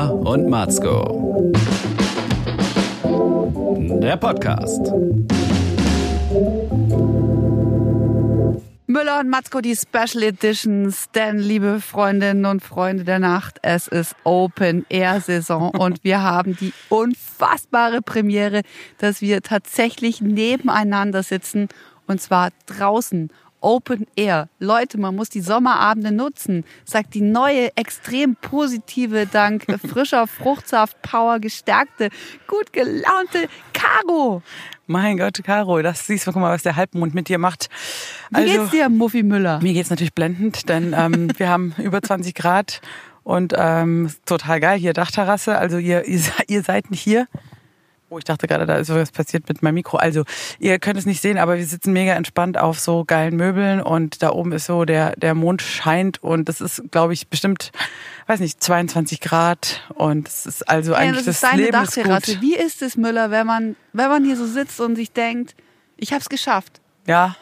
Müller und Matzko. Der Podcast. Müller und Matzko, die Special Editions. Denn, liebe Freundinnen und Freunde der Nacht, es ist Open Air Saison und wir haben die unfassbare Premiere, dass wir tatsächlich nebeneinander sitzen und zwar draußen Open Air. Leute, man muss die Sommerabende nutzen, sagt die neue, extrem positive, dank frischer Fruchtsaft, Power gestärkte, gut gelaunte Caro. Mein Gott, Caro, das siehst du, guck mal, was der Halbmond mit dir macht. Wie geht's dir, Muffy Müller? Mir geht's natürlich blendend, denn ähm, wir haben über 20 Grad und ähm, total geil hier Dachterrasse. Also ihr, ihr, ihr seid nicht hier. Oh, ich dachte gerade, da ist was passiert mit meinem Mikro. Also, ihr könnt es nicht sehen, aber wir sitzen mega entspannt auf so geilen Möbeln und da oben ist so der, der Mond scheint und das ist, glaube ich, bestimmt, weiß nicht, 22 Grad und es ist also Ja, eigentlich das das, ist deine Leben ist Dachterrasse. gut. Wie ist es, Müller, wenn man, wenn man hier so sitzt und sich denkt, ich hab's geschafft? Ja,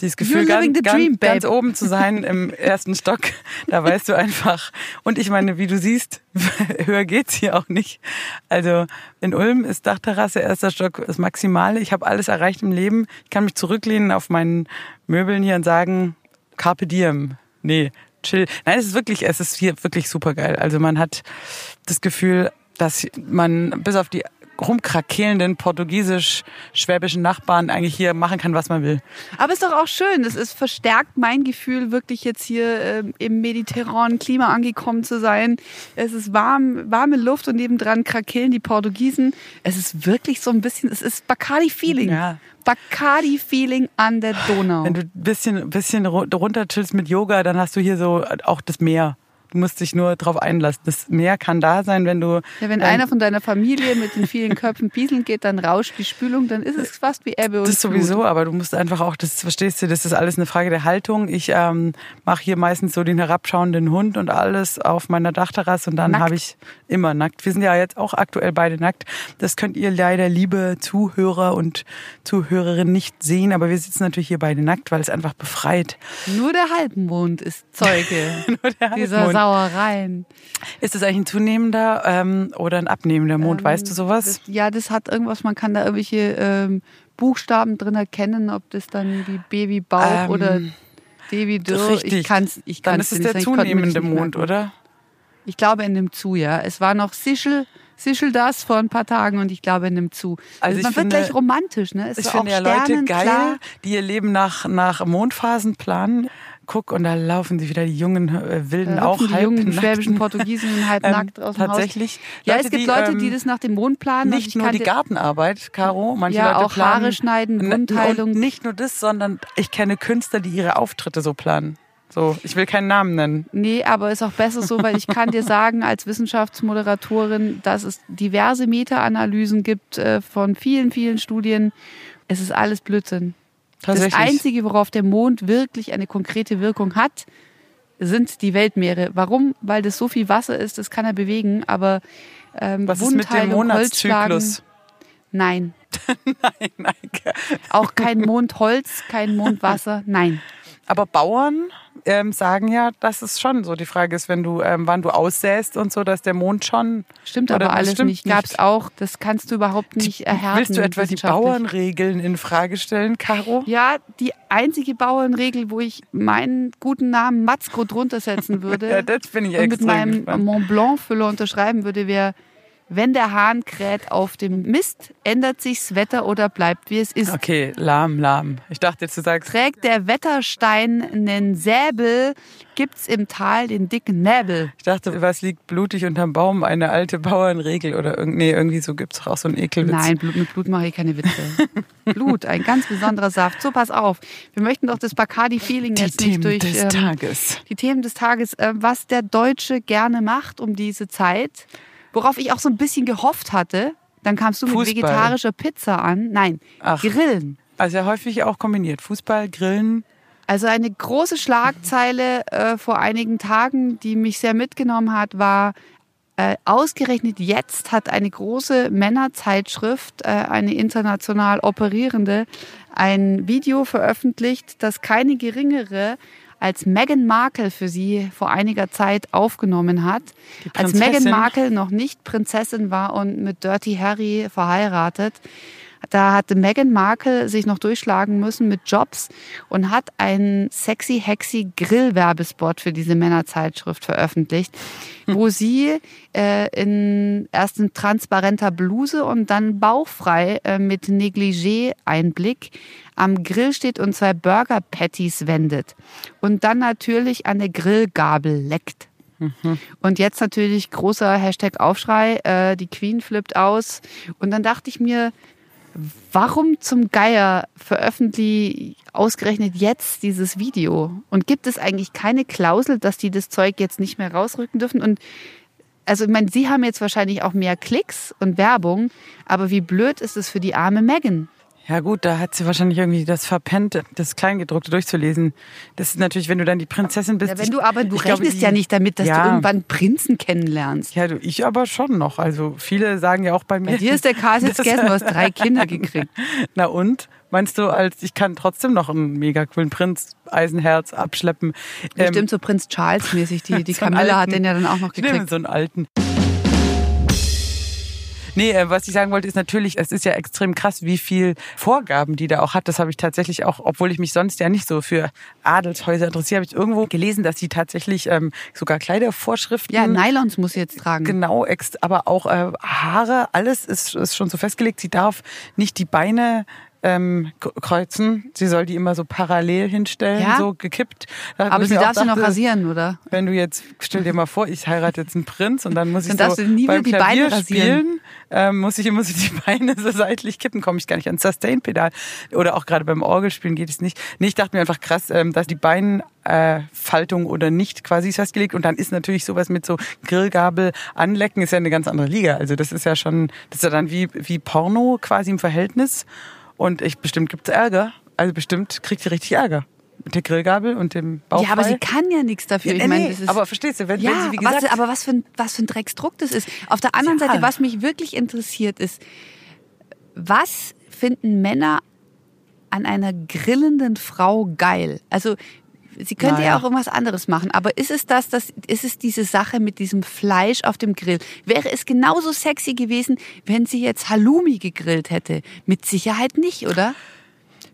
dieses Gefühl, ganz, dream, ganz, ganz oben zu sein im ersten Stock, da weißt du einfach. Und ich meine, wie du siehst, höher geht's hier auch nicht. Also in Ulm ist Dachterrasse, erster Stock das Maximale. Ich habe alles erreicht im Leben. Ich kann mich zurücklehnen auf meinen Möbeln hier und sagen, Carpe Diem. Nee, chill. Nein, es ist wirklich, es ist hier wirklich super geil. Also man hat das Gefühl, dass man bis auf die rumkrakelnden portugiesisch-schwäbischen Nachbarn eigentlich hier machen kann, was man will. Aber ist doch auch schön. Es ist verstärkt mein Gefühl, wirklich jetzt hier ähm, im mediterranen Klima angekommen zu sein. Es ist warm, warme Luft und nebendran krakeln die Portugiesen. Es ist wirklich so ein bisschen, es ist Bacardi-Feeling. Ja. Bacardi-Feeling an der Donau. Wenn du ein bisschen, bisschen ru- runter chillst mit Yoga, dann hast du hier so auch das Meer. Du musst dich nur drauf einlassen. Das Meer kann da sein, wenn du. Ja, wenn einer von deiner Familie mit den vielen Köpfen pieseln geht, dann rauscht die Spülung, dann ist es fast wie Ebbe und Das sowieso, aber du musst einfach auch, das verstehst du, das ist alles eine Frage der Haltung. Ich ähm, mache hier meistens so den herabschauenden Hund und alles auf meiner Dachterrasse und dann habe ich immer nackt. Wir sind ja jetzt auch aktuell beide nackt. Das könnt ihr leider, liebe Zuhörer und Zuhörerinnen, nicht sehen, aber wir sitzen natürlich hier beide nackt, weil es einfach befreit. Nur der Halbmond ist Zeuge Nur der dieser Halbmond. Sauereien. Ist das eigentlich ein zunehmender ähm, oder ein abnehmender Mond? weißt du sowas? Das, ja, das hat irgendwas, man kann da irgendwelche ähm, Buchstaben drin erkennen, ob das dann wie Baby Bauch Ähm, oder Baby Dürr. Richtig. Ich kann's, ich Dann kann's ist es der das zunehmende Mond, oder? Ich glaube, er nimmt zu, ja. Es war noch Sichel, Sichel das vor ein paar Tagen und ich glaube, nimmt zu. Also Also man wird finde- gleich romantisch, ne? Es Ich finde ja Leute geil, die ihr Leben nach, nach Mondphasen planen. Guck, und da laufen sie wieder, die jungen äh, Wilden auch die jungen halbnackten. schwäbischen Portugiesen halb Ähm, nackt aus dem tatsächlich. Haus. Ja, Leute, es gibt die, Leute, die ähm, das nach dem Mond planen. Nicht ich nur die Gartenarbeit, Caro. Manche Ja, Leute auch planen, Haare schneiden, Wundheilung. Und nicht nur das, sondern ich kenne Künstler, die ihre Auftritte so planen. So, ich will keinen Namen nennen. Nee, aber ist auch besser so, weil ich kann dir sagen, als Wissenschaftsmoderatorin, dass es diverse Meta-Analysen gibt äh, von vielen, vielen Studien. Es ist alles Blödsinn. Das. Einzige, worauf der Mond wirklich eine konkrete Wirkung hat, sind die Weltmeere. Warum? Weil das so viel Wasser ist, das kann er bewegen, aber ähm, Was ist mit dem Monatszyklus? nein. Nein, nein. Auch kein Mondholz, kein Mondwasser, nein. Aber Bauern ähm, sagen ja, dass es schon so die Frage ist, wenn du, ähm, wann du aussäst und so, dass der Mond schon. Stimmt aber alles stimmt nicht. Gab's nicht. auch. Das kannst du überhaupt nicht erhärten. Willst du etwa die. Bauernregeln in Frage stellen, Caro? Ja, die einzige Bauernregel, wo ich meinen guten Namen Matzko drunter setzen würde Ja, das bin ich und mit extrem meinem. Mont Blanc Füller unterschreiben würde, wäre, wenn der Hahn kräht auf dem Mist, ändert sich's Wetter oder bleibt wie es ist. Okay, lahm, lahm. Ich dachte jetzt, du sagst, Trägt der Wetterstein nen Säbel, gibt's im Tal den dicken Näbel. ich dachte, was liegt blutig unterm Baum? Eine alte Bauernregel oder irgend, nee, irgendwie so gibt's doch auch so einen Ekelwitz. Nein, Blut, mit Blut mache ich keine Witze. Blut, ein ganz besonderer Saft. So, pass auf. Wir möchten doch das Bacardi-Feeling Die jetzt Themen nicht durch... des ähm, Tages. die Themen des Tages, äh, was der Deutsche gerne macht um diese Zeit, worauf ich auch so ein bisschen gehofft hatte. Dann kamst du mit Fußball. vegetarischer Pizza an. Nein, Ach. Grillen. Also ja häufig auch kombiniert. Fußball, Grillen. Also eine große Schlagzeile äh, vor einigen Tagen, die mich sehr mitgenommen hat, war äh, ausgerechnet jetzt hat eine große Männerzeitschrift, äh, eine international operierende, ein Video veröffentlicht, das keine geringere als Meghan Markle für sie vor einiger Zeit aufgenommen hat. Als Meghan Markle noch nicht Prinzessin war und mit Dirty Harry verheiratet. Da hatte Meghan Markle sich noch durchschlagen müssen mit Jobs und hat einen sexy hexy Grillwerbespot für diese Männerzeitschrift veröffentlicht, wo sie äh, in erst in transparenter Bluse und dann bauchfrei äh, mit Negligé Einblick am Grill steht und zwei Burger Patties wendet und dann natürlich an der Grillgabel leckt. Und jetzt natürlich großer Hashtag Aufschrei, äh, die Queen flippt aus. Und dann dachte ich mir, warum zum Geier veröffentlicht ausgerechnet jetzt dieses Video? Und gibt es eigentlich keine Klausel, dass die das Zeug jetzt nicht mehr rausrücken dürfen? Und also ich meine, sie haben jetzt wahrscheinlich auch mehr Klicks und Werbung, aber wie blöd ist es für die arme Megan? Ja gut, da hat sie wahrscheinlich irgendwie das verpennt, das Kleingedruckte durchzulesen. Das ist natürlich, wenn du dann die Prinzessin bist. Ja, wenn du aber, du rechnest glaube, die, ja nicht damit, dass ja, du irgendwann Prinzen kennenlernst. Ja, du, ich aber schon noch. Also viele sagen ja auch bei mir. Bei dir ist der Kas jetzt gegessen, du hast drei Kinder gekriegt. Na und? Meinst du, als ich kann trotzdem noch einen mega coolen Prinz Eisenherz abschleppen? Bestimmt ähm, so Prinz Charles mäßig. Die, die so Camilla hat den ja dann auch noch gekriegt. Stimmt, so einen alten. Nee, äh, was ich sagen wollte, ist natürlich, es ist ja extrem krass, wie viel Vorgaben die da auch hat. Das habe ich tatsächlich auch, obwohl ich mich sonst ja nicht so für Adelshäuser interessiere, habe ich irgendwo gelesen, dass sie tatsächlich ähm, sogar Kleidervorschriften. Ja, Nylons muss sie jetzt tragen. Genau, aber auch äh, Haare, alles ist, ist schon so festgelegt. Sie darf nicht die Beine ähm, kreuzen. Sie soll die immer so parallel hinstellen, ja? so gekippt. Da Aber sie darf dachte, sie noch rasieren, oder? Wenn du jetzt, stell dir mal vor, ich heirate jetzt einen Prinz und dann muss dann ich so nie beim die Klavier Beine spielen, ähm, muss ich immer so die Beine so seitlich kippen, komme ich gar nicht ans Sustain-Pedal. Oder auch gerade beim Orgelspielen geht es nicht. Nee, ich dachte mir einfach krass, ähm, dass die Beine äh, oder nicht quasi festgelegt. Und dann ist natürlich sowas mit so Grillgabel anlecken, ist ja eine ganz andere Liga. Also das ist ja schon, das ist ja dann wie, wie Porno quasi im Verhältnis. Und ich bestimmt gibt's Ärger. Also bestimmt kriegt sie richtig Ärger. Mit der Grillgabel und dem Bauch. Ja, aber sie kann ja nichts dafür. Ja, ich meine, das ist, aber verstehst du, wenn, ja, wenn sie wie gesagt. Was, aber was für, ein, was für ein Drecksdruck das ist. Auf der anderen ja. Seite, was mich wirklich interessiert, ist, was finden Männer an einer grillenden Frau geil? Also sie könnte naja. ja auch irgendwas anderes machen, aber ist es das, das, ist es diese Sache mit diesem Fleisch auf dem Grill? Wäre es genauso sexy gewesen, wenn sie jetzt Halloumi gegrillt hätte? Mit Sicherheit nicht, oder?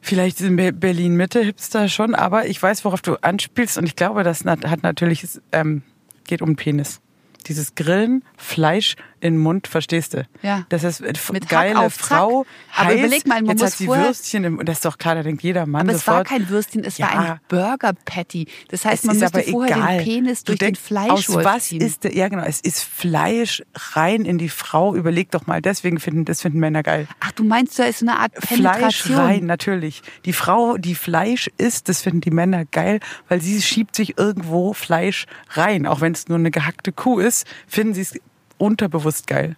Vielleicht in Berlin Mitte Hipster schon, aber ich weiß, worauf du anspielst und ich glaube, das hat natürlich ähm, geht um Penis. Dieses Grillen, Fleisch in den Mund, verstehst du? Ja. Das ist Mit geile auf, Frau. Aber heiß, überleg mal, man jetzt muss hat sie Würstchen im, das ist doch klar, da denkt jeder Mann Aber sofort. es war kein Würstchen, es ja. war ein Burger Patty. Das heißt, es man müsste vorher egal. den Penis durch denk, den Fleisch Aus was ziehen. ist der, ja genau, es ist Fleisch rein in die Frau. Überleg doch mal, deswegen finden, das finden Männer geil. Ach, du meinst, da ist so eine Art Penetration. Fleisch rein, natürlich. Die Frau, die Fleisch isst, das finden die Männer geil, weil sie schiebt sich irgendwo Fleisch rein. Auch wenn es nur eine gehackte Kuh ist, finden sie es unterbewusst geil.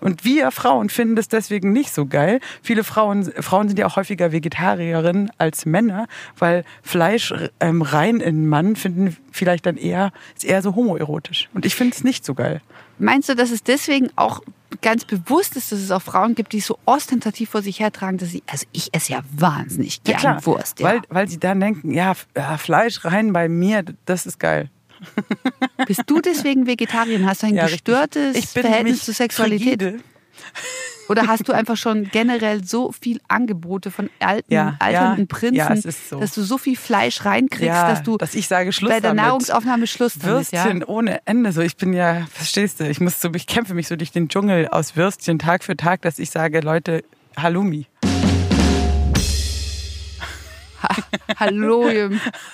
Und wir Frauen finden das deswegen nicht so geil. Viele Frauen, Frauen sind ja auch häufiger Vegetarierinnen als Männer, weil Fleisch ähm, rein in Mann finden vielleicht dann eher, ist eher so homoerotisch. Und ich finde es nicht so geil. Meinst du, dass es deswegen auch ganz bewusst ist, dass es auch Frauen gibt, die so ostentativ vor sich hertragen, dass sie, also ich esse ja wahnsinnig gern ja, Wurst. Ja. Weil, weil sie dann denken, ja, Fleisch rein bei mir, das ist geil. Bist du deswegen Vegetarierin? Hast du ein ja, gestörtes Verhältnis zur Sexualität? Frigide. Oder hast du einfach schon generell so viel Angebote von alten, ja, alternden ja, Prinzen, ja, so. dass du so viel Fleisch reinkriegst, dass du dass ich sage, Schluss bei der damit. Nahrungsaufnahme Schluss damit, Würstchen ohne Ende. So, ich bin ja, verstehst du, ich muss so, ich kämpfe mich so durch den Dschungel aus Würstchen Tag für Tag, dass ich sage, Leute, Halloumi. Hallo,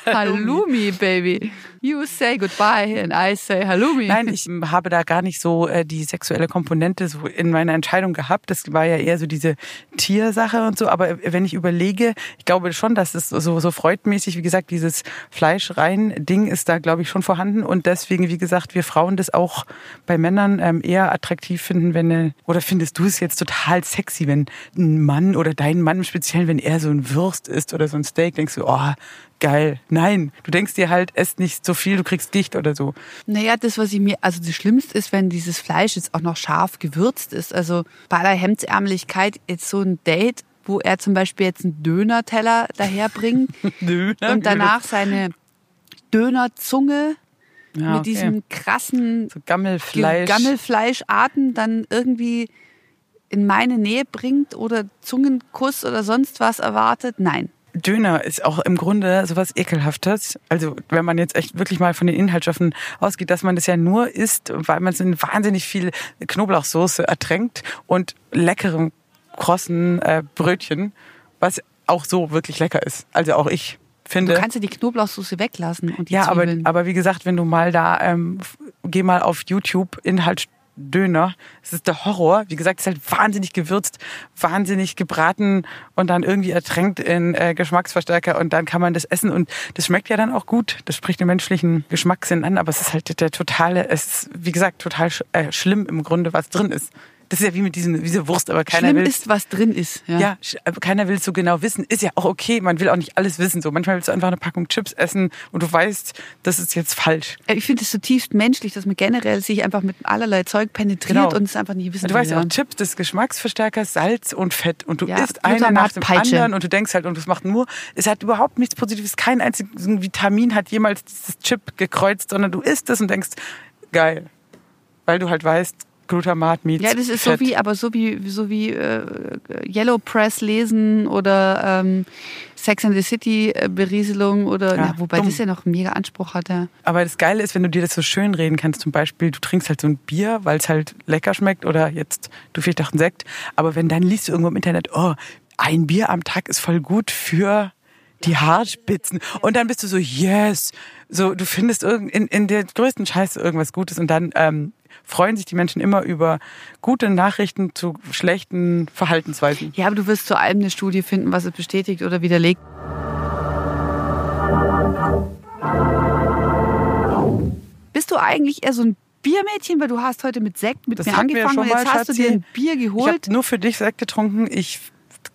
Halloumi, Baby. You say goodbye and I say Halloumi. Nein, ich habe da gar nicht so äh, die sexuelle Komponente so in meiner Entscheidung gehabt. Das war ja eher so diese Tiersache und so. Aber wenn ich überlege, ich glaube schon, dass es so, so freudmäßig, wie gesagt, dieses Fleisch rein Ding ist da, glaube ich, schon vorhanden. Und deswegen, wie gesagt, wir Frauen das auch bei Männern ähm, eher attraktiv finden, wenn, oder findest du es jetzt total sexy, wenn ein Mann oder dein Mann speziell, wenn er so ein Würst ist oder so ein Steak, denkst du, oh, geil. Nein, du denkst dir halt, ess nicht so viel, du kriegst Gicht oder so. Naja, das, was ich mir, also das Schlimmste ist, wenn dieses Fleisch jetzt auch noch scharf gewürzt ist. Also bei aller Hemdsärmlichkeit jetzt so ein Date, wo er zum Beispiel jetzt einen Döner-Teller daherbringt Döner, und danach seine Dönerzunge Ja, mit okay. diesem krassen so Gammelfleisch. Gammelfleischarten dann irgendwie in meine Nähe bringt oder Zungenkuss oder sonst was erwartet. Nein. Döner ist auch im Grunde sowas Ekelhaftes. Also wenn man jetzt echt wirklich mal von den Inhaltsstoffen ausgeht, dass man das ja nur isst, weil man es in wahnsinnig viel Knoblauchsoße ertränkt und leckerem krossen äh, Brötchen, was auch so wirklich lecker ist. Also auch ich Du finde. kannst ja die Knoblauchsoße weglassen und die ja, aber, Zwiebeln. aber wie gesagt, wenn du mal da, ähm, geh mal auf YouTube, Inhalt Döner. Es ist der Horror. Wie gesagt, es ist halt wahnsinnig gewürzt, wahnsinnig gebraten und dann irgendwie ertränkt in äh, Geschmacksverstärker und dann kann man das essen und das schmeckt ja dann auch gut. Das spricht den menschlichen Geschmackssinn an, aber es ist halt der totale, es ist, wie gesagt, total sch äh, schlimm im Grunde, was drin ist. Das ist ja wie mit diesen, diese Wurst, aber keiner Schlimm will ist, was drin ist. Ja. ja, keiner will es so genau wissen. Ist ja auch okay. Man will auch nicht alles wissen. So manchmal willst du einfach eine Packung Chips essen und du weißt, das ist jetzt falsch. Ich finde es zutiefst menschlich, dass man generell sich einfach mit allerlei Zeug penetriert Genau. und es einfach nicht wissen Du weißt ja auch, Chips, das Geschmacksverstärker, Salz und Fett. Und du Ja, isst eine Glutamat, nach dem Peitsche. anderen und du denkst halt, und das macht nur, es hat überhaupt nichts Positives. Kein einziges Vitamin hat jemals dieses Chip gekreuzt, sondern du isst es und denkst, geil. Weil du halt weißt, Glutamat, Meat, Ja, das ist Fett. so wie, aber so wie, so wie äh, Yellow Press lesen oder ähm, Sex and the City äh, Berieselung oder, Ja, na, wobei dumm. das ja noch mega Anspruch hat. Ja. Aber das Geile ist, wenn du dir das so schön reden kannst, zum Beispiel, du trinkst halt so ein Bier, weil es halt lecker schmeckt oder jetzt, du vielleicht auch einen Sekt, aber wenn dann liest du irgendwo im Internet, oh, ein Bier am Tag ist voll gut für die Haarspitzen. Und dann bist du so, yes. So, du findest irgend, in, in der größten Scheiße irgendwas Gutes und dann ähm, freuen sich die Menschen immer über gute Nachrichten zu schlechten Verhaltensweisen. ja, aber du wirst zu allem eine Studie finden, was es bestätigt oder widerlegt. Bist du eigentlich eher so ein Biermädchen, weil du hast heute mit Sekt mit Das mir angefangen schon und jetzt hast du Schatzi. dir ein Bier Ich geholt? habe nur für dich Sekt getrunken. Ich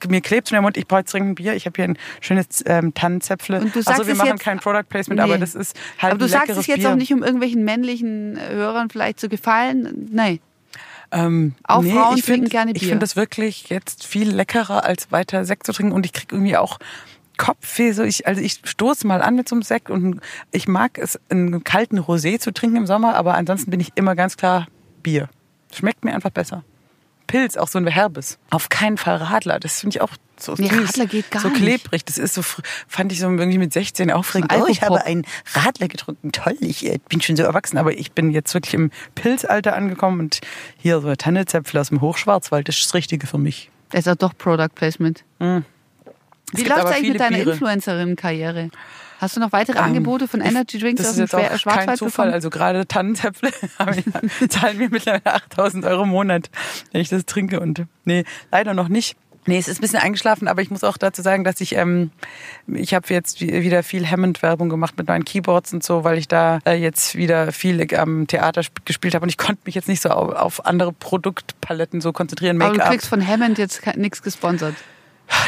mir klebt schon der Mund, ich brauche jetzt dringend ein Bier. Ich habe hier ein schönes ähm, Tannenzäpfle. Und du also sagst wir es machen jetzt- kein Product Placement, Nee. aber das ist halt aber du sagst es jetzt Bier. auch nicht, um irgendwelchen männlichen Hörern vielleicht zu gefallen. Nein. Ähm, Auch Frauen ich trinken find- gerne Ich Bier. finde das wirklich jetzt viel leckerer, als weiter Sekt zu trinken. Und ich kriege irgendwie auch Kopfweh. So ich, also ich stoße mal an mit so einem Sekt und ich mag es, einen kalten Rosé zu trinken im Sommer, aber ansonsten bin ich immer ganz klar Bier. Schmeckt mir einfach besser. Pilz, auch so ein Herbes. Auf keinen Fall Radler. Das finde ich auch so Nee, süß. Radler geht gar So klebrig. Das ist so, fand ich so irgendwie mit 16 aufregend. Oh, ich habe einen Radler getrunken. Toll, ich äh, bin schon so erwachsen. Aber ich bin jetzt wirklich im Pilzalter angekommen und hier so Tannezäpfel aus dem Hochschwarzwald, das ist das Richtige für mich. Das ist ja doch Product Placement. Es Wie läuft aber eigentlich mit deiner. Influencerin-Karriere? Hast du noch weitere Ähm, Angebote von Energy Drinks Das aus ist dem jetzt auch kein Zufall. bekommen? Also gerade Tannenzäpfle zahlen mir mittlerweile 8000 Euro im Monat, wenn ich das trinke. Und nee, leider noch nicht. Nee, es ist ein bisschen eingeschlafen, aber ich muss auch dazu sagen, dass ich, ähm, ich habe jetzt wie- wieder viel Hammond-Werbung gemacht mit meinen Keyboards und so, weil ich da äh, jetzt wieder viel am Theater sp- gespielt habe und ich konnte mich jetzt nicht so auf, auf andere Produktpaletten so konzentrieren. Aber du kriegst von Hammond jetzt nichts gesponsert.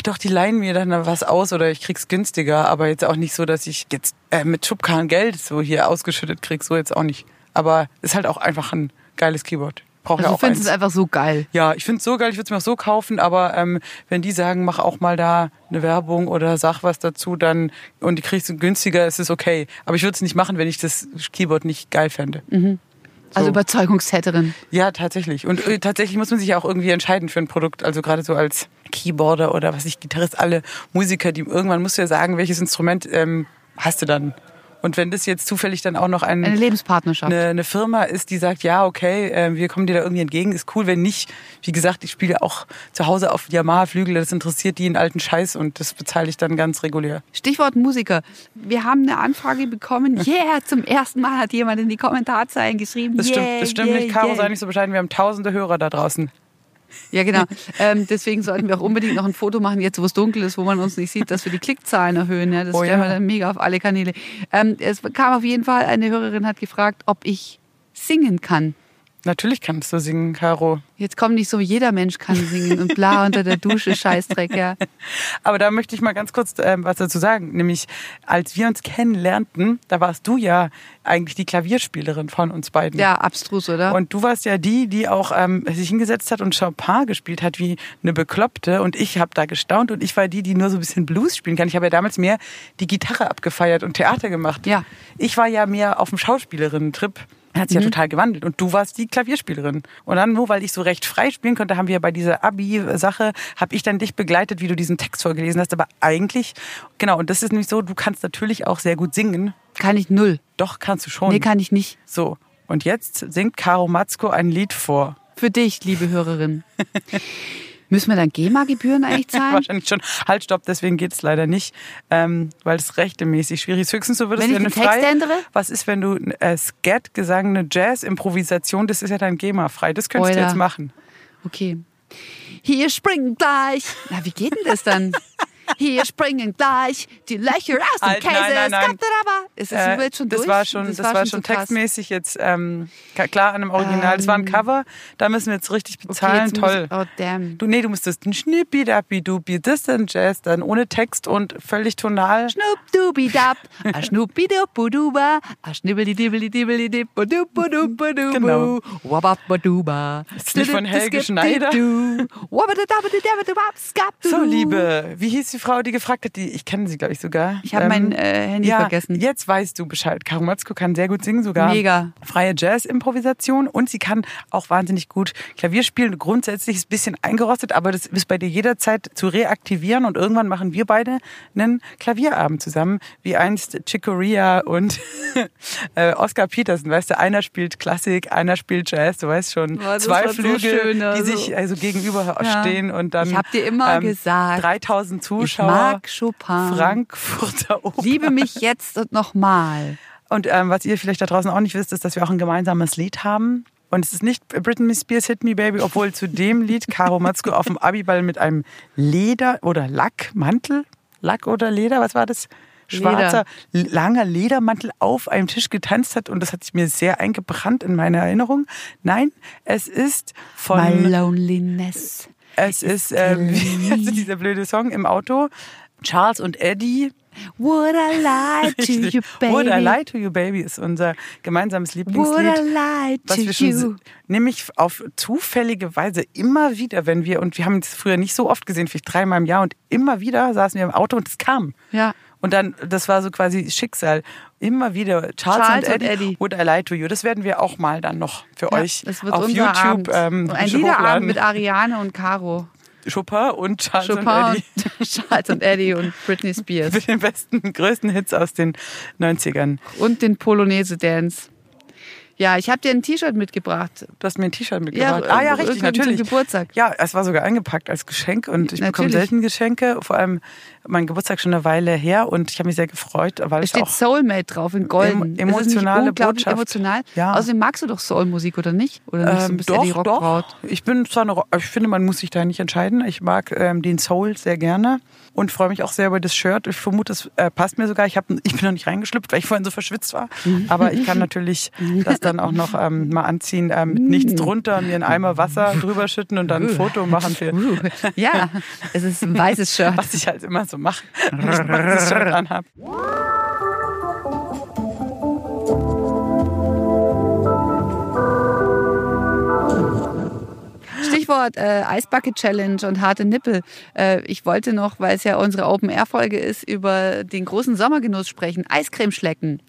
Doch, die leihen mir dann was aus oder ich krieg's günstiger, aber jetzt auch nicht so, dass ich jetzt äh, mit Schubkarren Geld so hier ausgeschüttet krieg, so jetzt auch nicht. Aber ist halt auch einfach ein geiles Keyboard. Brauche Also ja du auch findest eins. es einfach so geil. Ja, ich find's so geil, ich würde es mir auch so kaufen, aber ähm, wenn die sagen, mach auch mal da eine Werbung oder sag was dazu, dann und die kriegst du günstiger, ist es okay. Aber ich würde es nicht machen, wenn ich das Keyboard nicht geil fände. Also So. Überzeugungstäterin. Ja, tatsächlich. Und äh, tatsächlich muss man sich ja auch irgendwie entscheiden für ein Produkt. Also gerade so als Keyboarder oder was ich, Gitarrist, alle Musiker, die irgendwann musst du ja sagen, welches Instrument ähm, hast du dann. Und wenn das jetzt zufällig dann auch noch ein, Eine Lebenspartnerschaft. eine, eine Firma ist, die sagt, ja, okay, äh, wir kommen dir da irgendwie entgegen, ist cool. Wenn nicht, wie gesagt, ich spiele auch zu Hause auf Yamaha-Flügel, das interessiert die einen alten Scheiß und das bezahle ich dann ganz regulär. Stichwort Musiker. Wir haben eine Anfrage bekommen. Yeah, zum ersten Mal hat jemand in die Kommentarzeilen geschrieben. Das yeah, stimmt, das stimmt yeah, nicht, Caro, yeah. sei nicht so bescheiden, wir haben tausende Hörer da draußen. Ja, genau. ähm, deswegen sollten wir auch unbedingt noch ein Foto machen, jetzt wo es dunkel ist, wo man uns nicht sieht, dass wir die Klickzahlen erhöhen. Ja, das Oh stellen ja. wir dann mega auf alle Kanäle. Ähm, es kam auf jeden Fall, eine Hörerin hat gefragt, ob ich singen kann. Natürlich kannst du singen, Caro. Jetzt kommt nicht so, jeder Mensch kann singen und bla unter der Dusche, Scheißdreck, ja. Aber da möchte ich mal ganz kurz ähm, was dazu sagen. Nämlich, als wir uns kennenlernten, da warst du ja eigentlich die Klavierspielerin von uns beiden. Ja, abstrus, oder? Und du warst ja die, die auch ähm, sich hingesetzt hat und Chopin gespielt hat wie eine Bekloppte. Und ich habe da gestaunt und ich war die, die nur so ein bisschen Blues spielen kann. Ich habe ja damals mehr die Gitarre abgefeiert und Theater gemacht. Ja. Ich war ja mehr auf dem Schauspielerinnen-Trip. Hat sich ja total gewandelt. Und du warst die Klavierspielerin. Und dann, nur weil ich so recht frei spielen konnte, haben wir bei dieser Abi-Sache, habe ich dann dich begleitet, wie du diesen Text vorgelesen hast. Aber eigentlich, genau, und das ist nämlich so, du kannst natürlich auch sehr gut singen. kann ich null. Doch, kannst du schon. Nee, kann ich nicht. So, und jetzt singt Caro Matzko ein Lied vor. Für dich, liebe Hörerin. Müssen wir dann GEMA-Gebühren eigentlich zahlen? Wahrscheinlich schon. Halt, stopp, deswegen geht es leider nicht, ähm, weil es rechtemäßig schwierig ist. Höchstens so würdest Wenn du eine Text frei. ändere? Was ist, wenn du äh, Skat, Gesang, eine Jazz, Improvisation, das ist ja dann GEMA-frei. Das könntest du Oida. jetzt machen. Okay. Hier springen gleich. Na, wie geht denn das dann? Hier springen gleich die Löcher aus dem Käse. nein, nein, nein. Ist das Äh, überhaupt schon das durch? war schon, das, war, schon so textmäßig jetzt ähm, klar an einem Original. das war ein Cover. Da müssen wir jetzt richtig bezahlen. jetzt Toll. Muss, oh, damn. Du, nee, du musstest ein Schnippi Dappi Dupi, das dann Jazz, dann ohne Text und völlig tonal. Schnupp-dubi-dab, a schnuppi-duppu-duba, a schnibbeli-dibbeli-dibbeli-dip-du-du-du-du-du-du, Genau. wabab-baduba. Ist nicht von Helge Schneider? So, Liebe, wie hieß die Frau, die gefragt hat? Die, ich kenne sie, glaube ich, sogar. Ich habe mein äh, Handy ja, vergessen. Jetzt weißt du Bescheid. Caro Matzko kann sehr gut singen, sogar. Mega. Freie Jazz-Improvisation und sie kann auch wahnsinnig gut Klavier spielen. Grundsätzlich ist ein bisschen eingerostet, aber das ist bei dir jederzeit zu reaktivieren und irgendwann machen wir beide einen Klavierabend zusammen, wie einst Chicoria und äh, Oscar Peterson. Weißt du, einer spielt Klassik, einer spielt Jazz, du weißt schon. Boah, zwei war so Flügel, schön, die also. sich also gegenüber Ja. stehen und dann. Ich hab dir immer gesagt, 3000 Ich Zuschauer. mag Chopin. Frankfurter Oper. Liebe mich jetzt und nochmal. Und ähm, was ihr vielleicht da draußen auch nicht wisst, ist, dass wir auch ein gemeinsames Lied haben. Und es ist nicht Britney Spears Hit Me Baby, obwohl zu dem Lied Caro Matzko auf dem Abiball mit einem Leder- oder Lackmantel, Lack oder Leder, was war das? Schwarzer, langer Ledermantel auf einem Tisch getanzt hat und das hat sich mir sehr eingebrannt in meiner Erinnerung. Nein, es ist von My loneliness. Es ist ähm, wie heißt dieser blöde Song im Auto. Charles und Eddie. Would I lie to you, baby? Would I Lie to You Baby ist unser gemeinsames Would I Lieblingslied. lie to Was wir schon, you? nämlich auf zufällige Weise immer wieder, wenn wir, und wir haben es früher nicht so oft gesehen, vielleicht dreimal im Jahr, und immer wieder saßen wir im Auto und es kam. Ja. Und dann, das war so quasi Schicksal. Immer wieder Charles, Charles und, und Eddie, Eddie. Would I Lie to You. Das werden wir auch mal dann noch für Ja, euch auf YouTube ähm, Ein. Liederabend mit Ariane und Caro. Chopin und Charles Chopin und Eddie. und Charles und Eddie und Britney Spears. Mit den besten, größten Hits aus den 90ern. Und den Polonaise Dance. Ja, ich habe dir ein T-Shirt mitgebracht. Du hast mir ein T-Shirt mitgebracht. Ja, ah ja, äh, richtig, natürlich. Geburtstag. Ja, es war sogar eingepackt als Geschenk und ich bekomme Natürlich. selten Geschenke. Vor allem mein Geburtstag schon eine Weile her und ich habe mich sehr gefreut, weil Es ich steht auch Soulmate drauf in Golden. Em- Ist das nicht emotionale unglaublich Botschaft. emotional. Ja. Außerdem magst du doch Soulmusik, oder nicht? Oder nicht? so ähm, bist ja die doch, Rockbraut. doch. Ich bin zwar eine, ich finde, man muss sich da nicht entscheiden. Ich mag ähm, den Soul sehr gerne und freue mich auch sehr über das Shirt. Ich vermute, es äh, passt mir sogar. Ich, hab, ich bin noch nicht reingeschlüpft, weil ich vorhin so verschwitzt war. Aber ich kann natürlich das dann auch noch ähm, mal anziehen, ähm, mit nichts drunter, mir einen Eimer Wasser drüber schütten und dann ein Foto machen für Uh, ja, es ist ein weißes Shirt. was ich halt immer so mache, wenn ich ein weißes Shirt anhab. Stichwort äh, Eisbucket Challenge und harte Nippel. Äh, ich wollte noch, weil es ja unsere Open Air Folge ist, über den großen Sommergenuss sprechen. Eiscreme schlecken.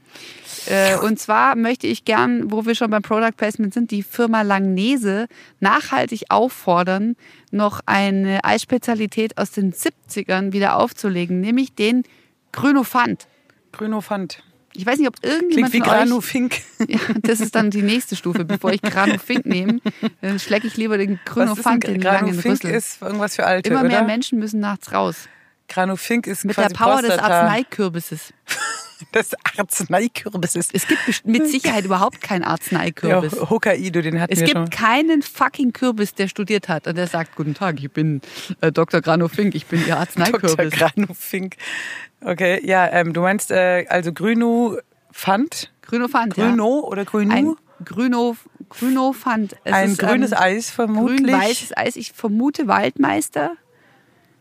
Äh, und zwar möchte ich gern, wo wir schon beim Product Placement sind, die Firma Langnese nachhaltig auffordern, noch eine Eisspezialität aus den 70ern wieder aufzulegen, nämlich den Grünofant. Grünofant. Ich weiß nicht, ob Klingt irgendjemand wie von euch Granu Fink. ja, das ist dann die nächste Stufe. Bevor ich Grano Fink nehme, dann schlecke ich lieber den Grünofant, den Granu langen Fink Rüssel. ist irgendwas für Alte, Immer oder? mehr Menschen müssen nachts raus. Granu Fink ist Mit der Power des Prostata. Arzneikürbisses. des Arzneikürbisses. Es gibt mit Sicherheit überhaupt keinen Ja, Arzneikürbis. Hokkaido, den hatten Es wir gibt schon. keinen fucking Kürbis, der studiert hat und der sagt, guten Tag, ich bin äh, Dr. Grano Fink, ich bin Ihr Dr. Arzneikürbis. Granu Fink. Okay, ja, ähm, du meinst äh, also Grünu Fand? Grünofant, ja. Grüno oder Grünu? Ein Grüno, Grüno fand. Es Ein ist, grünes ähm, Eis vermutlich. Grün-weißes Eis. Ich vermute Waldmeister.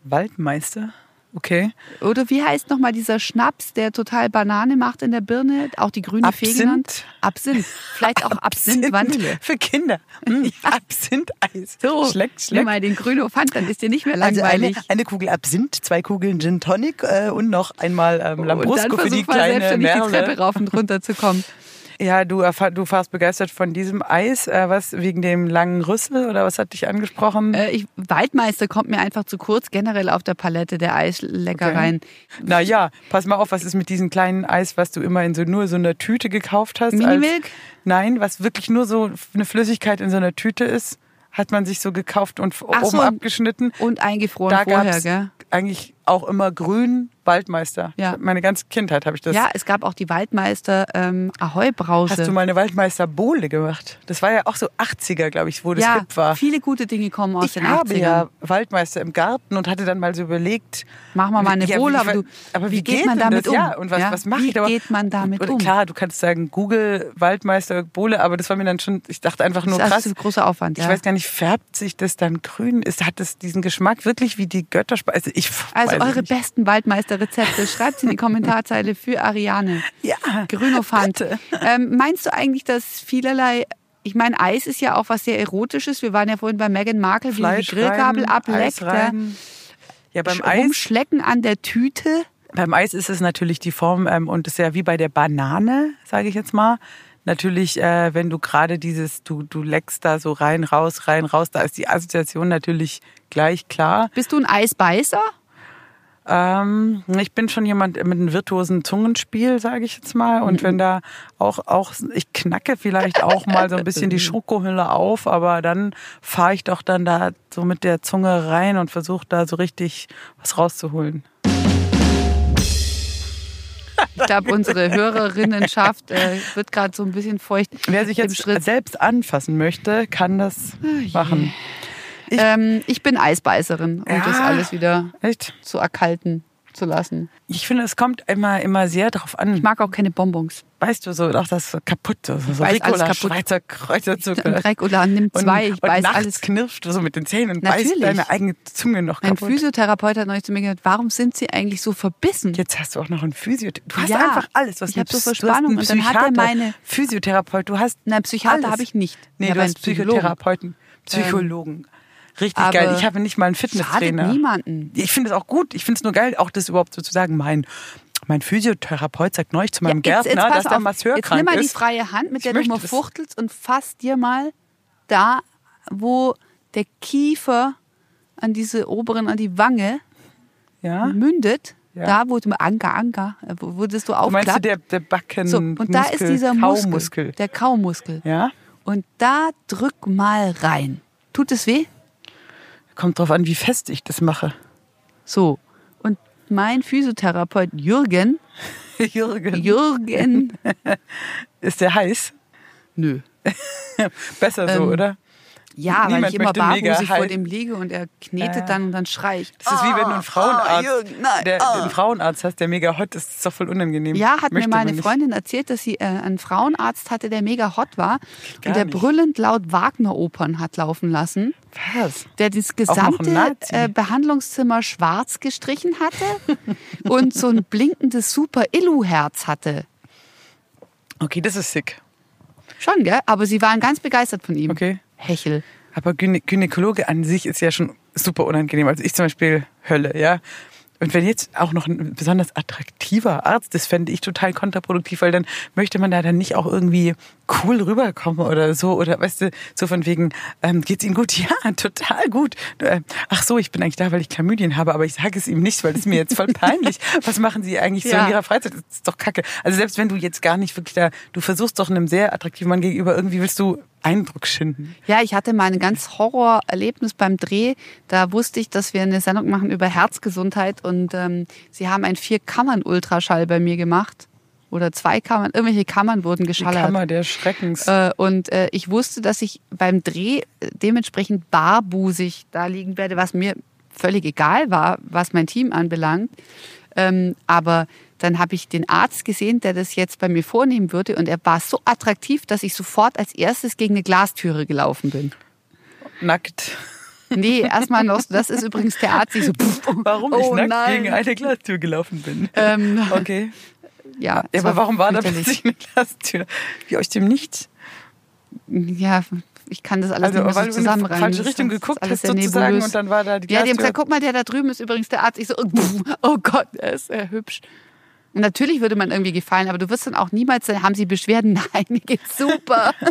Waldmeister. Okay. Oder wie heißt nochmal dieser Schnaps, der total Banane macht in der Birne? Auch die grüne Fee genannt? Absinth. Vielleicht auch Absinth Vanille. Für Kinder. Mm, Absinth-Eis. So, schleckt, nimm schleckt. mal den Grüno Pfand, dann ist dir nicht mehr Also eine, langweilig. eine Kugel Absinth, zwei Kugeln Gin Tonic äh, und noch einmal ähm, Lambrusco für die versuch mal kleine selbstständig die Treppe Merle. rauf und runter zu kommen. Ja, du, du warst begeistert von diesem Eis. Äh, was, wegen dem langen Rüssel oder was hat dich angesprochen? Äh, ich, Waldmeister kommt mir einfach zu kurz, generell auf der Palette der Eisleckereien. Naja, pass mal auf, was ist mit diesem kleinen Eis, was du immer in so nur so einer Tüte gekauft hast? Minimilk? Als, nein, was wirklich nur so eine Flüssigkeit in so einer Tüte ist, hat man sich so gekauft und Ach oben so. abgeschnitten. Und eingefroren Da vorher, gell? eigentlich auch immer grün Waldmeister. Ja. Meine ganze Kindheit habe ich das. Ja, es gab auch die Waldmeister ähm, Ahoi-Brause. Hast du mal eine Waldmeister Bohle gemacht? Das war ja auch so 80er, glaube ich, wo das ja, hip war. viele gute Dinge kommen aus Ich den habe 80ern. ja Waldmeister im Garten und hatte dann mal so überlegt, Machen wir mal eine Ja, Bohle, wie- aber, du, aber wie, wie geht, geht man damit das? um? Ja, und was- was mache wie ich da? geht man damit Oder um? Klar, du kannst sagen Google Waldmeister Bohle, aber das war mir dann schon, ich dachte einfach nur das ist krass. also großer Aufwand. Ich ja. weiß gar nicht, färbt sich das dann grün? Ist, hat das diesen Geschmack wirklich wie die Götterspeise? Ich Also es eure nicht. besten Waldmeister-Rezepte, schreibt in die Kommentarzeile für Ariane. Ja, Grünofant. bitte. Ähm, meinst du eigentlich, dass vielerlei, ich meine, Eis ist ja auch was sehr Erotisches. Wir waren ja vorhin bei Meghan Markle, wie Fleisch die Grillgabel ableckt. Ja. beim Eis, Rumschlecken an der Tüte. beim Eis ist es natürlich die Form ähm, und es ist ja wie bei der Banane, sage ich jetzt mal. Natürlich, äh, wenn du gerade dieses, du, du leckst da so rein, raus, rein, raus, da ist die Assoziation natürlich gleich klar. Bist du ein Eisbeißer? Ähm, ich bin schon jemand mit einem virtuosen Zungenspiel, sage ich jetzt mal. Und wenn da auch, auch, ich knacke vielleicht auch mal so ein bisschen die Schokohülle auf, aber dann fahre ich doch dann da so mit der Zunge rein und versuche da so richtig was rauszuholen. Ich glaube, unsere Hörerinnenschaft äh, wird gerade so ein bisschen feucht. Wer sich jetzt selbst anfassen möchte, kann das machen. Ich, ähm, ich bin Eisbeißerin, um Ja. das alles wieder Echt? zu erkalten zu lassen. Ich finde, es kommt immer, immer sehr darauf an. Ich mag auch keine Bonbons. weißt du, so auch das kaputt, so, so alles Ricola, kaputt. Schweizer Kräuterzucker. Dreck oder nimm zwei, ich und, beiß und nachts alles. knirschst du so mit den Zähnen und Natürlich. beißt deine eigene Zunge noch Mein kaputt. Physiotherapeut hat neulich zu mir gesagt, warum sind sie eigentlich so verbissen? Jetzt hast du auch noch einen Physiotherapeut. Du hast Ja, einfach alles. Was ich hab so Verspannung und dann hat er meine- Physiotherapeut. Du hast Nein, Psychiater habe ich nicht. Nee, ich habe du hast Psychotherapeuten, Psychologen. Richtig aber geil. Ich habe nicht mal einen Schadet Fitnesstrainer. niemanden. Ich finde es auch gut. Ich finde es nur geil, auch das überhaupt so zu sagen. Mein, mein Physiotherapeut sagt neulich zu meinem Ja, jetzt- jetzt Gärtner, pass dass der. Masseur Jetzt krank nimm mal die ist. freie Hand, mit Ich der du mal fuchtelst und fass dir mal da, wo der Kiefer an diese oberen, an die Wange Ja? mündet. Ja. Da, wo du Anker, Anker, äh, wo, wo das so Du meinst du aufklappt. der, der Backen so, und da ist dieser Muskel, Kaumuskel. der Kaumuskel. Ja? Und da drück mal rein. Tut es weh? Kommt drauf an, wie fest ich das mache. So. Und mein Physiotherapeut Jürgen, Jürgen. Jürgen, Ist der heiß? nö. Besser so, Ähm, oder? Ja, weil Niemand ich immer barfußig vor dem liege und er knetet Ja. dann und dann schrei ich. Das ist wie wenn du einen Frauenarzt, ah, Jürgen, nein, der, ah. einen Frauenarzt hast, der mega hot ist. Das ist doch voll unangenehm. Ja, hat Möchte mir meine. Freundin erzählt, dass sie äh, einen Frauenarzt hatte, der mega hot war Gar und der nicht. brüllend laut Wagner-Opern hat laufen lassen, Was? der das gesamte äh, Behandlungszimmer schwarz gestrichen hatte und so ein blinkendes Super-Illu-Herz hatte. Okay, das ist sick. Schon, gell? Aber sie waren ganz begeistert von ihm. Okay. Hechel. Aber Gynä Gynäkologe an sich ist ja schon super unangenehm. Also ich zum Beispiel Hölle, ja. Und wenn jetzt auch noch ein besonders attraktiver Arzt ist, fände ich total kontraproduktiv, weil dann möchte man da dann nicht auch irgendwie cool rüberkommen oder so. Oder weißt du, so von wegen, ähm, geht's Ihnen gut? Ja, total gut. Äh, ach so, ich bin eigentlich da, weil ich Chlamydien habe, aber ich sage es ihm nicht, weil es mir jetzt voll peinlich. Was machen Sie eigentlich so Ja. in Ihrer Freizeit? Das ist doch kacke. Also selbst wenn du jetzt gar nicht wirklich da, du versuchst doch einem sehr attraktiven Mann gegenüber, irgendwie willst du Eindruck schinden. Ja, ich hatte mal ein ganz Horrorerlebnis beim Dreh. Da wusste ich, dass wir eine Sendung machen über Herzgesundheit und ähm, sie haben einen Vier-Kammern-Ultraschall bei mir gemacht. Oder zwei Kammern, irgendwelche Kammern wurden Die geschallert. Kammer der Schreckens. Äh, und äh, ich wusste, dass ich beim Dreh äh, dementsprechend barbusig da liegen werde, was mir völlig egal war, was mein Team anbelangt. Ähm, aber dann habe ich den Arzt gesehen, der das jetzt bei mir vornehmen würde. Und er war so attraktiv, dass ich sofort als erstes gegen eine Glastüre gelaufen bin. Nackt. Nee, erstmal noch, das ist übrigens der Arzt. Ich so, pff, Warum ich oh nackt nein. gegen eine Glastür gelaufen bin. Ähm, Okay. ja, Ja, aber warum war da plötzlich eine Glastür? Wie aus dem Nichts? Ja, ich kann das alles Also, nicht mehr so du in die zusammenreimen. falsche Das Richtung geguckt hast sozusagen nebulös. und dann war da die Ja, die haben Glastür. gesagt, guck mal, der da drüben ist übrigens der Arzt. Ich so, oh Gott, der ist sehr hübsch. Und natürlich würde man irgendwie gefallen, aber du wirst dann auch niemals sagen, haben Sie Beschwerden? Nein, mir geht's super.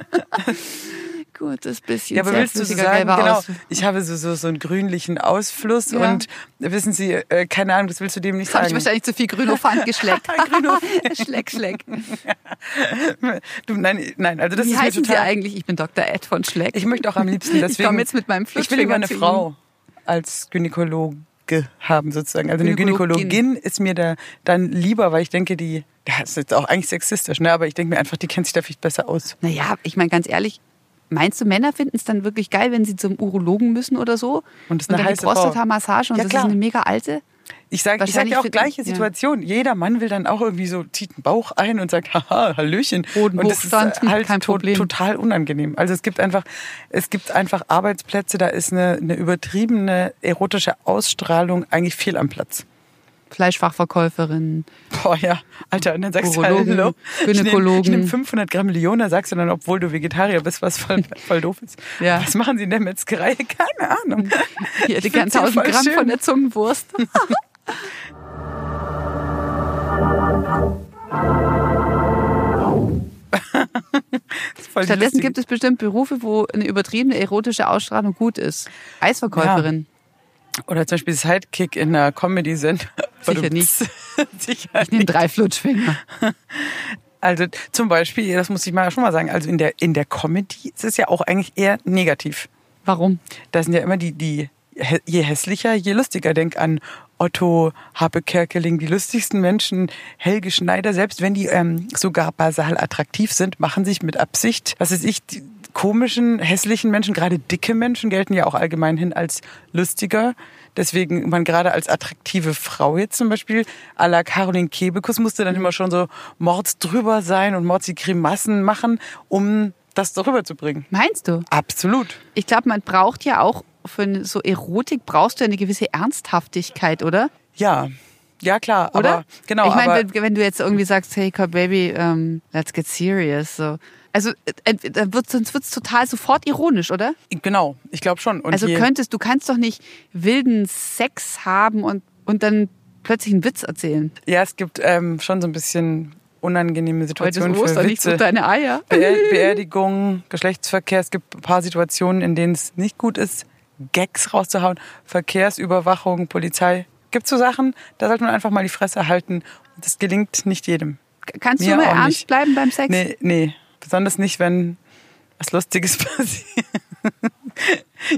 Gutes bisschen. Ja, aber willst du sagen, genau, Aus- ich habe so, so, so einen grünlichen Ausfluss Ja. und wissen Sie, äh, keine Ahnung, das willst du dem nicht Jetzt habe ich sagen. wahrscheinlich zu viel Grünofant geschleckt. schleck, schleck. Du, nein, nein, also das Wie ist mir heißen Sie total... eigentlich? Ich bin Dr. Ed von Schleck. Ich möchte auch am liebsten deswegen... Ich komme jetzt mit meinem Ich will Flutschfinger lieber eine Frau als Gynäkologe haben sozusagen. Also eine Gynäkologin. Gynäkologin ist mir da dann lieber, weil ich denke, die, das ist jetzt auch eigentlich sexistisch, ne? aber ich denke mir einfach, die kennt sich da vielleicht besser aus. Naja, ich meine ganz ehrlich, meinst du, Männer finden es dann wirklich geil, wenn sie zum Urologen müssen oder so? Und das ist eine dann die heiße. Prostata-Massage und Ja, das klar. ist eine mega alte? Ich sage ich sag ja auch gleiche ja. Situation. Jeder Mann will dann auch irgendwie so, zieht einen Bauch ein und sagt, haha, Hallöchen. Hoden und das ist halt kein to Problem. total unangenehm. Also es gibt einfach, es gibt einfach Arbeitsplätze, da ist eine, eine übertriebene erotische Ausstrahlung eigentlich fehl am Platz. Fleischfachverkäuferin. Boah, ja, Alter, und dann sagst Urologen, du, hallo, ich nehme Gynäkologen. nehm 500 Gramm Leona, sagst du dann, obwohl du Vegetarier bist, was voll, voll doof ist. Ja. Was machen sie in der Metzgerei? Keine Ahnung. Hier, die ja ganzen 1000 voll Gramm schön. von der Zungenwurst. Stattdessen lustige- gibt es bestimmt Berufe, wo eine übertriebene erotische Ausstrahlung gut ist. Eisverkäuferin. Oder zum Beispiel Sidekick in einer Comedy-Sendung. Sicher nicht. Sicher Ich nehme drei Flutschfinger. Also zum Beispiel, das muss ich mal schon mal sagen, also in der, in der Comedy ist es ja auch eigentlich eher negativ. Warum? Da sind ja immer die, die je hässlicher, je lustiger. Denk an Otto, Harpe Kerkeling, die lustigsten Menschen, Helge Schneider, selbst wenn die ähm, sogar basal attraktiv sind, machen sich mit Absicht, was weiß ich, die komischen, hässlichen Menschen, gerade dicke Menschen gelten ja auch allgemein hin als lustiger. Deswegen man gerade als attraktive Frau jetzt zum Beispiel à la Caroline Kebekus musste dann immer schon so mords drüber sein und mords die Grimassen machen, um das darüber zu bringen. Meinst du? Absolut. Ich glaube, man braucht ja auch für eine- so Erotik brauchst du eine gewisse Ernsthaftigkeit, oder? Ja, ja klar, Oder? aber genau. Ich meine, wenn, wenn du jetzt irgendwie sagst, hey, Cop Baby, um, let's get serious, so. Also, äh, dann wird, sonst wird's total sofort ironisch, oder? genau, ich glaube schon. Und also könntest, du kannst doch nicht wilden Sex haben und, und dann plötzlich einen Witz erzählen. ja, es gibt ähm, schon so ein bisschen unangenehme Heute ist Situationen für Ostern, nicht so Witze. deine Eier. Beer Beerdigung, Geschlechtsverkehr. Es gibt ein paar Situationen, in denen es nicht gut ist, Gags rauszuhauen. Verkehrsüberwachung, Polizei. Gibt so Sachen, da sollte man einfach mal die Fresse halten. Das gelingt nicht jedem. Kannst Mir du mal ernst nicht. bleiben beim Sex? Nee, nee. Besonders nicht, wenn was Lustiges passiert.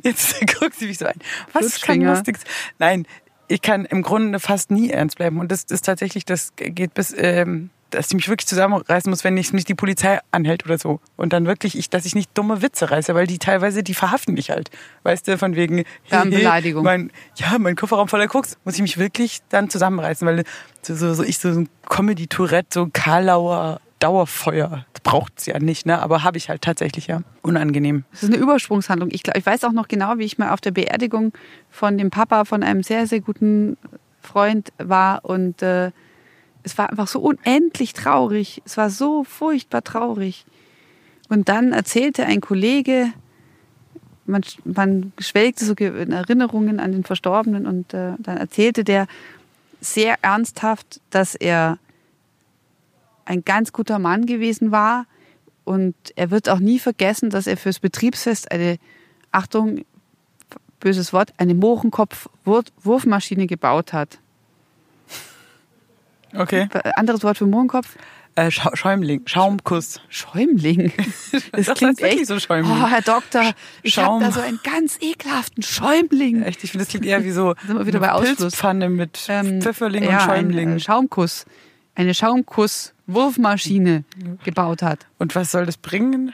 Jetzt guckt sie mich so ein. Was kann. Lustiges? Nein, ich kann im Grunde fast nie ernst bleiben. Und das ist tatsächlich, das geht bis, ähm, dass ich mich wirklich zusammenreißen muss, wenn ich nicht die Polizei anhält oder so. Und dann wirklich, ich, dass ich nicht dumme Witze reiße, weil die teilweise, die verhaften mich halt. Weißt du, von wegen, Ja, Beleidigung. Mein, ja, mein Kofferraum voller Koks. Muss ich mich wirklich dann zusammenreißen, weil so, so, so ich so ein Comedy-Tourette, so Karlauer Dauerfeuer. Das braucht's ja nicht, ne? Aber habe ich halt tatsächlich, ja. Unangenehm. Das ist eine Übersprungshandlung. Ich, glaub, ich weiß auch noch genau, wie ich mal auf der Beerdigung von dem Papa von einem sehr, sehr guten Freund war. Und äh, es war einfach so unendlich traurig. Es war so furchtbar traurig. Und dann erzählte ein Kollege, man, man schwelgte so in Erinnerungen an den Verstorbenen und äh, dann erzählte der sehr ernsthaft, dass er ein ganz guter Mann gewesen war und er wird auch nie vergessen, dass er fürs Betriebsfest eine, Achtung, böses Wort, eine Mohrenkopf-Wurfmaschine gebaut hat. Okay. Anderes Wort für Mohrenkopf? Äh, Scha Schäumling, Schaumkuss. Schäumling. Das, Das klingt echt so Schäumling. Oh, Herr Doktor, ich habe Schaum. da so einen ganz ekelhaften Schäumling. Echt, ich finde, das klingt eher wie so Sind wir wieder bei. Pilzpfanne mit Ähm, Pfifferling ja, und Schäumling. Ein, äh, Schaumkuss. Eine Schaumkuss-Wurfmaschine gebaut hat. und was soll das bringen?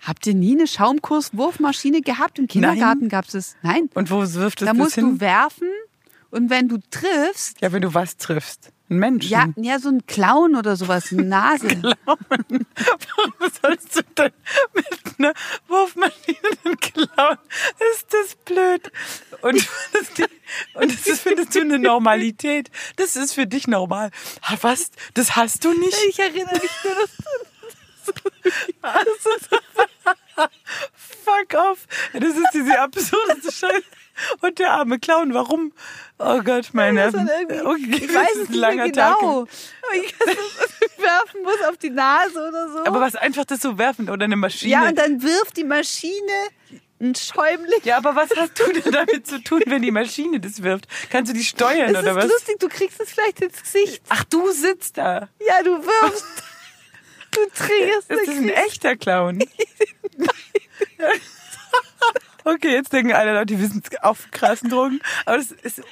Habt ihr nie eine Schaumkuss-Wurfmaschine gehabt? Im Kindergarten gab es es. Nein. Und wo wirft es Da das musst hin? du werfen und wenn du triffst, ja, wenn du was triffst. Ein Menschen. Ja, ja, so ein Clown oder sowas, eine Nase. Warum sollst du denn mit einer Wurfmaschine einen klauen? Ist das blöd? Und, das, und das ist, findest du eine Normalität. Das ist für dich normal. Was? Das hast du nicht? Ich erinnere mich nur, dass Fuck off. Das ist diese absurdeste Scheiße. Und der arme Clown, warum? Oh Gott, meine das Okay, ich das weiß ist es ein nicht langer mehr Tag. genau. Aber ich weiß nicht, was ich werfen muss auf die Nase oder so. Aber was einfach das so werfen oder eine Maschine? ja, und dann wirft die Maschine ein Schäumling. Ja, aber was hast du denn damit zu tun, wenn die Maschine das wirft? Kannst du die steuern Es oder ist was? lustig, du kriegst es vielleicht ins Gesicht. Ach, du sitzt da. Ja, du wirfst. Du triggerst Ist das ein eine echter Clown? okay, jetzt denken alle Leute, wir sind auf krassen Drogen. Aber das ist.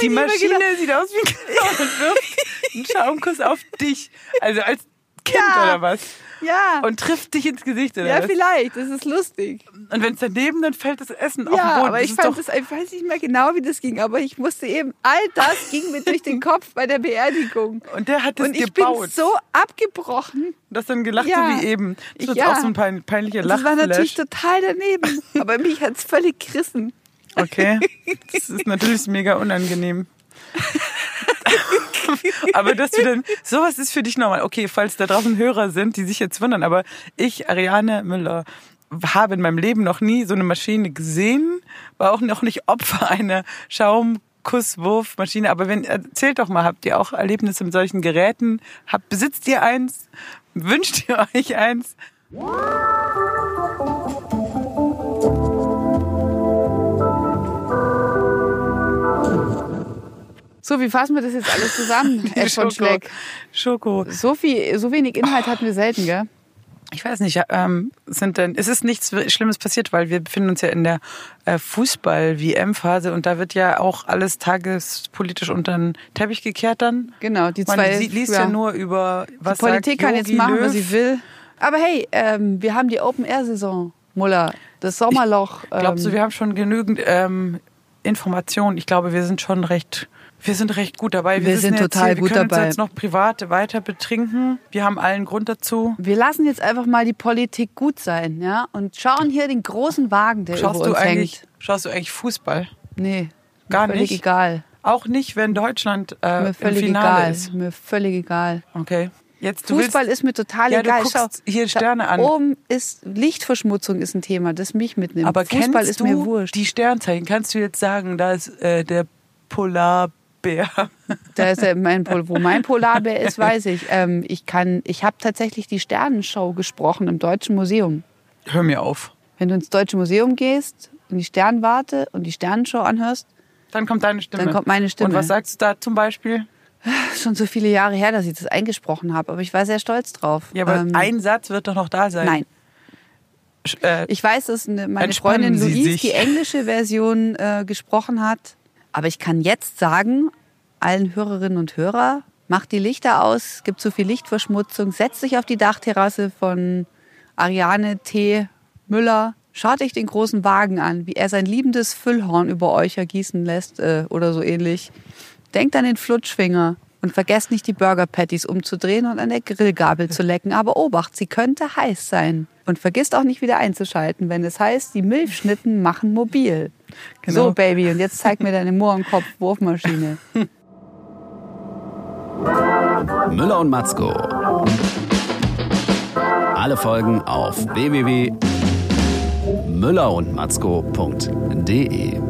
Die Maschine sieht aus wie ein Clown und wirft einen Schaumkuss auf dich. Also als Kind Ja. oder was? Ja, Und trifft dich ins Gesicht oder ja was? vielleicht. Das ist lustig. Und wenn es daneben, dann fällt das Essen auf den Ja, Boden. aber Das ich fand das, ich weiß nicht mehr genau, wie das ging, aber ich musste eben, all das ging mir durch den Kopf bei der Beerdigung. Und der hat das Und ich gebaut. bin so abgebrochen. Du hast dann gelacht, Ja. so wie eben. Das ist Ja. auch so ein pein, peinlicher Das war natürlich total daneben. Aber mich hat's völlig gerissen. Okay. Das ist natürlich mega unangenehm. Aber dass du dann, sowas ist für dich normal. Okay, falls da draußen Hörer sind, die sich jetzt wundern, aber ich, Ariane Müller, habe in meinem Leben noch nie so eine Maschine gesehen, war auch noch nicht Opfer einer Schaumkusswurfmaschine. Aber wenn, erzählt doch mal, habt ihr auch Erlebnisse mit solchen Geräten? Habt, besitzt ihr eins? Wünscht ihr euch eins? So, wie fassen wir das jetzt alles zusammen, Ed von Schleck? Schoko. So, viel, so wenig Inhalt hatten wir selten, gell? Ich weiß nicht, ähm, sind denn, es ist nichts Schlimmes passiert, weil wir befinden uns ja in der äh, Fußball-WM-Phase und da wird ja auch alles tagespolitisch unter den Teppich gekehrt dann. Genau, die Man zwei. sie- liest ja, nur über, was die Politik sagt kann jetzt machen, Löw. was sie will. Aber hey, ähm, wir haben die Open-Air-Saison, Muller. Das Sommerloch. Ähm, Glaubst du, wir haben schon genügend ähm, Informationen? Ich glaube, wir sind schon recht, wir sind recht gut dabei. Wir sind wissen jetzt total hier, wir gut können dabei. uns jetzt noch privat weiter betrinken. Wir haben allen Grund dazu. wir lassen jetzt einfach mal die Politik gut sein, ja? Und schauen hier den großen Wagen, der Schaust über du uns hängt. schaust du eigentlich Fußball? Nee, Gar völlig nicht? egal. Auch nicht, wenn Deutschland äh, Mir im völlig Finale egal. ist. Mir völlig egal. Okay. Jetzt du Fußball willst, ist mir total Ja, du egal. guckst hier Sterne an. Oben ist Lichtverschmutzung ist ein Thema, das mich mitnimmt. aber Fußball kennst ist du mir wurscht. die Sternzeichen? Kannst du jetzt sagen, da ist äh, der Polarbär? Da ist ja mein Pol wo mein Polarbär ist, weiß ich. Ähm, ich kann, ich habe tatsächlich die Sternenshow gesprochen im Deutschen Museum. Hör mir auf. Wenn du ins Deutsche Museum gehst, in die Sternwarte und die Sternenshow anhörst, Dann kommt deine Stimme. Dann kommt meine Stimme. Und was sagst du da zum Beispiel? schon so viele Jahre her, dass ich das eingesprochen habe, aber ich war sehr stolz drauf. Ja, aber Ähm, ein Satz wird doch noch da sein. Nein. Äh, Ich weiß, dass eine, meine Freundin Louise sich. die englische Version äh, gesprochen hat. Aber ich kann jetzt sagen, allen Hörerinnen und Hörer, macht die Lichter aus, gibt zu viel Lichtverschmutzung, setzt sich auf die Dachterrasse von Ariane T. Müller, schaut euch den großen Wagen an, wie er sein liebendes Füllhorn über euch ergießen lässt äh, oder so ähnlich. Denkt an den Flutschfinger und vergesst nicht die Burger Patties umzudrehen und an der Grillgabel zu lecken. Aber Obacht, sie könnte heiß sein. Und vergisst auch nicht wieder einzuschalten, wenn es heißt, die Milchschnitten machen mobil. Genau. So, Baby, und jetzt zeig mir deine Mohrenkopf-Wurfmaschine. Müller und Matzko. Alle Folgen auf www.müllerundmatzko.de.